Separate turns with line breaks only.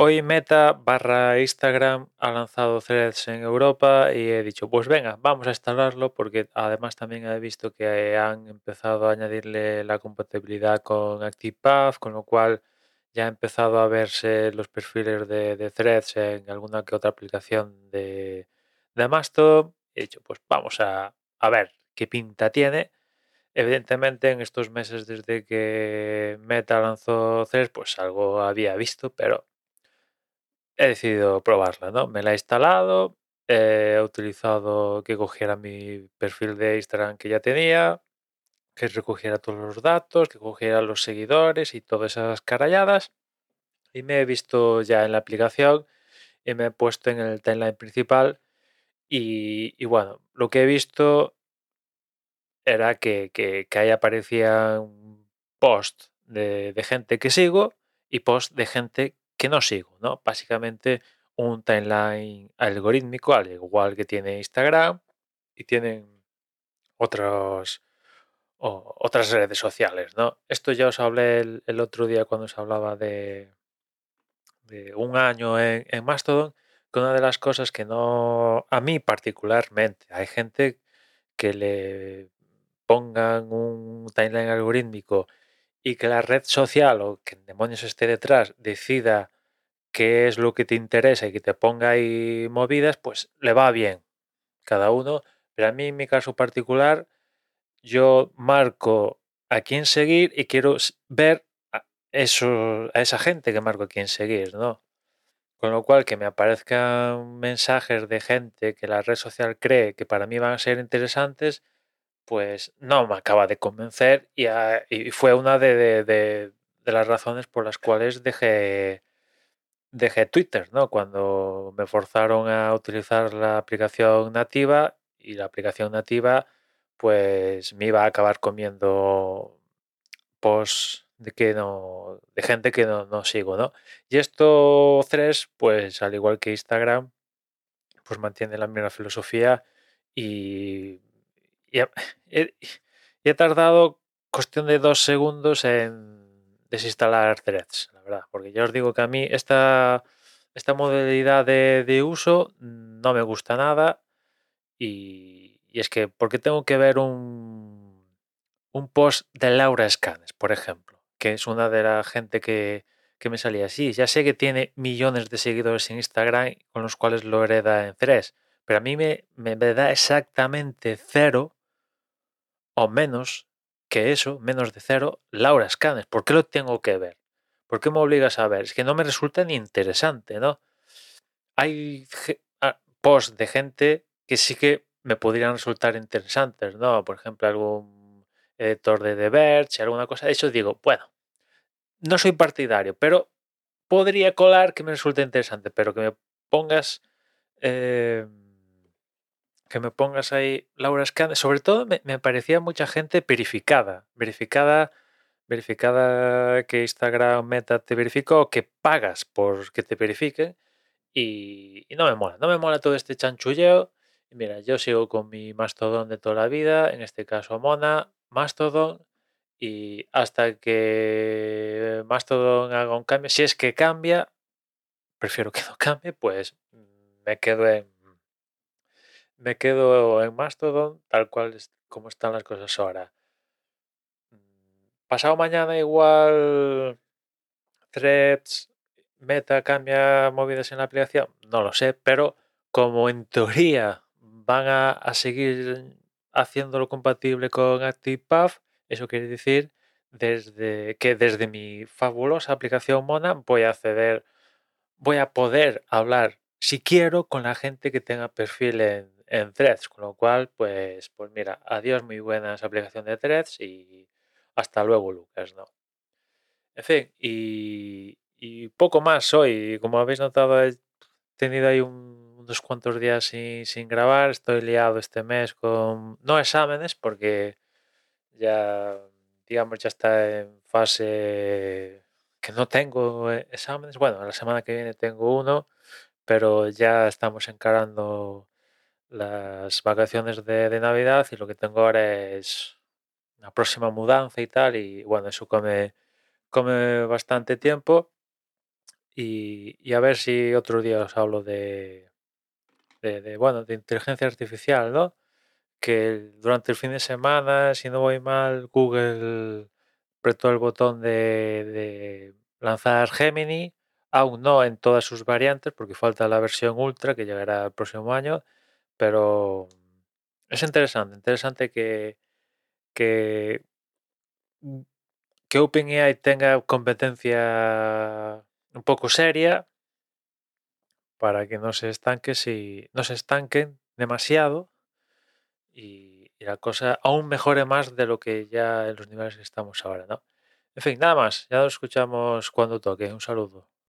hoy Meta barra Instagram ha lanzado Threads en Europa y he dicho, pues venga, vamos a instalarlo porque además también he visto que han empezado a añadirle la compatibilidad con ActivePath, con lo cual ya ha empezado a verse los perfiles de, Threads en alguna que otra aplicación de, de Mastodon. He dicho, pues vamos a, a ver qué pinta tiene. Evidentemente, en estos meses desde que Meta lanzó Threads, pues algo había visto, pero he decidido probarla, ¿no? Me la he instalado, he utilizado que cogiera mi perfil de Instagram que ya tenía, que recogiera todos los datos, que cogiera los seguidores y todas esas caralladas. Y me he visto ya en la aplicación y me he puesto en el timeline principal. Y, bueno, lo que he visto era que, que, ahí aparecían posts de, de gente que sigo y posts de gente que no sigo, ¿no? Básicamente un timeline algorítmico, al igual que tiene Instagram y tienen otras redes sociales, ¿no? Esto ya os hablé el, otro día cuando os hablaba de, de un año en, en, Mastodon, que una de las cosas que no, a mí particularmente, hay gente que le pongan un timeline algorítmico y que la red social o que demonios esté detrás decida qué es lo que te interesa y que te ponga ahí movidas, pues le va bien cada uno. Pero a mí, en mi caso particular, yo marco a quién seguir y quiero ver a, eso, a esa gente que marco a quién seguir, ¿no? Con lo cual, que me aparezcan mensajes de gente que la red social cree que para mí van a ser interesantes, pues no me acaba de convencer y, fue una de, las razones por las cuales dejé, dejé Twitter, ¿no? Cuando me forzaron a utilizar la aplicación nativa y la aplicación nativa pues me iba a acabar comiendo posts de que no de gente que no, no sigo, ¿no? Y esto tres, pues al igual que Instagram, pues mantiene la misma filosofía y y he, tardado cuestión de dos segundos en desinstalar threads, la verdad. Porque ya os digo que a mí esta, esta modalidad de, uso no me gusta nada. Y, es que, ¿por qué tengo que ver un, un post de Laura Scanes, por ejemplo? Que es una de la gente que, que me salía así. Ya sé que tiene millones de seguidores en Instagram con los cuales lo hereda en Threads. Pero a mí me, me da exactamente cero o menos que eso, menos de cero, Laura Scanes. ¿Por qué lo tengo que ver? ¿Por qué me obligas a ver? Es que no me resulta ni interesante, ¿no? Hay posts de gente que sí que me podrían resultar interesantes, ¿no? Por ejemplo, algún editor de The Verge, alguna cosa de eso, digo, bueno, no soy partidario, pero podría colar que me resulte interesante, pero que me pongas... Eh, que me pongas ahí Laura Scan, sobre todo me, parecía mucha gente verificada, verificada, verificada que Instagram Meta te verificó, que pagas por que te verifiquen y, no me mola, no me mola todo este chanchulleo. Mira, yo sigo con mi Mastodon de toda la vida, en este caso Mona, Mastodon, y hasta que Mastodon haga un cambio, si es que cambia, prefiero que no cambie, pues me quedo en me quedo en Mastodon tal cual como están las cosas ahora. Pasado mañana igual Threads, Meta cambia movidas en la aplicación, no lo sé, pero como en teoría van a, seguir haciéndolo compatible con ActivePath, eso quiere decir desde que desde mi fabulosa aplicación Mona voy a acceder, voy a poder hablar si quiero con la gente que tenga perfil en, en Threads, con lo cual, pues, pues mira, adiós, muy buenas aplicación de Threads y hasta luego, Lucas, ¿no? En fin, y, poco más hoy. Como habéis notado, he tenido ahí unos cuantos días sin, sin, grabar. Estoy liado este mes con, no exámenes, porque ya, digamos, ya está en fase que no tengo exámenes. Bueno, la semana que viene tengo uno, pero ya estamos encarando las vacaciones de, Navidad y lo que tengo ahora es la próxima mudanza y tal. Y bueno, eso come, bastante tiempo. y, a ver si otro día os hablo de, de, bueno, de inteligencia artificial, ¿no? Que durante el fin de semana, si no voy mal, Google apretó el botón de, lanzar Gemini, aún no en todas sus variantes, porque falta la versión Ultra que llegará el próximo año, pero es interesante, interesante que, que, que OpenAI tenga competencia un poco seria para que no se estanque si no se estanquen demasiado y, la cosa aún mejore más de lo que ya en los niveles que estamos ahora, ¿no? En fin, nada más, ya lo escuchamos cuando toque. Un saludo.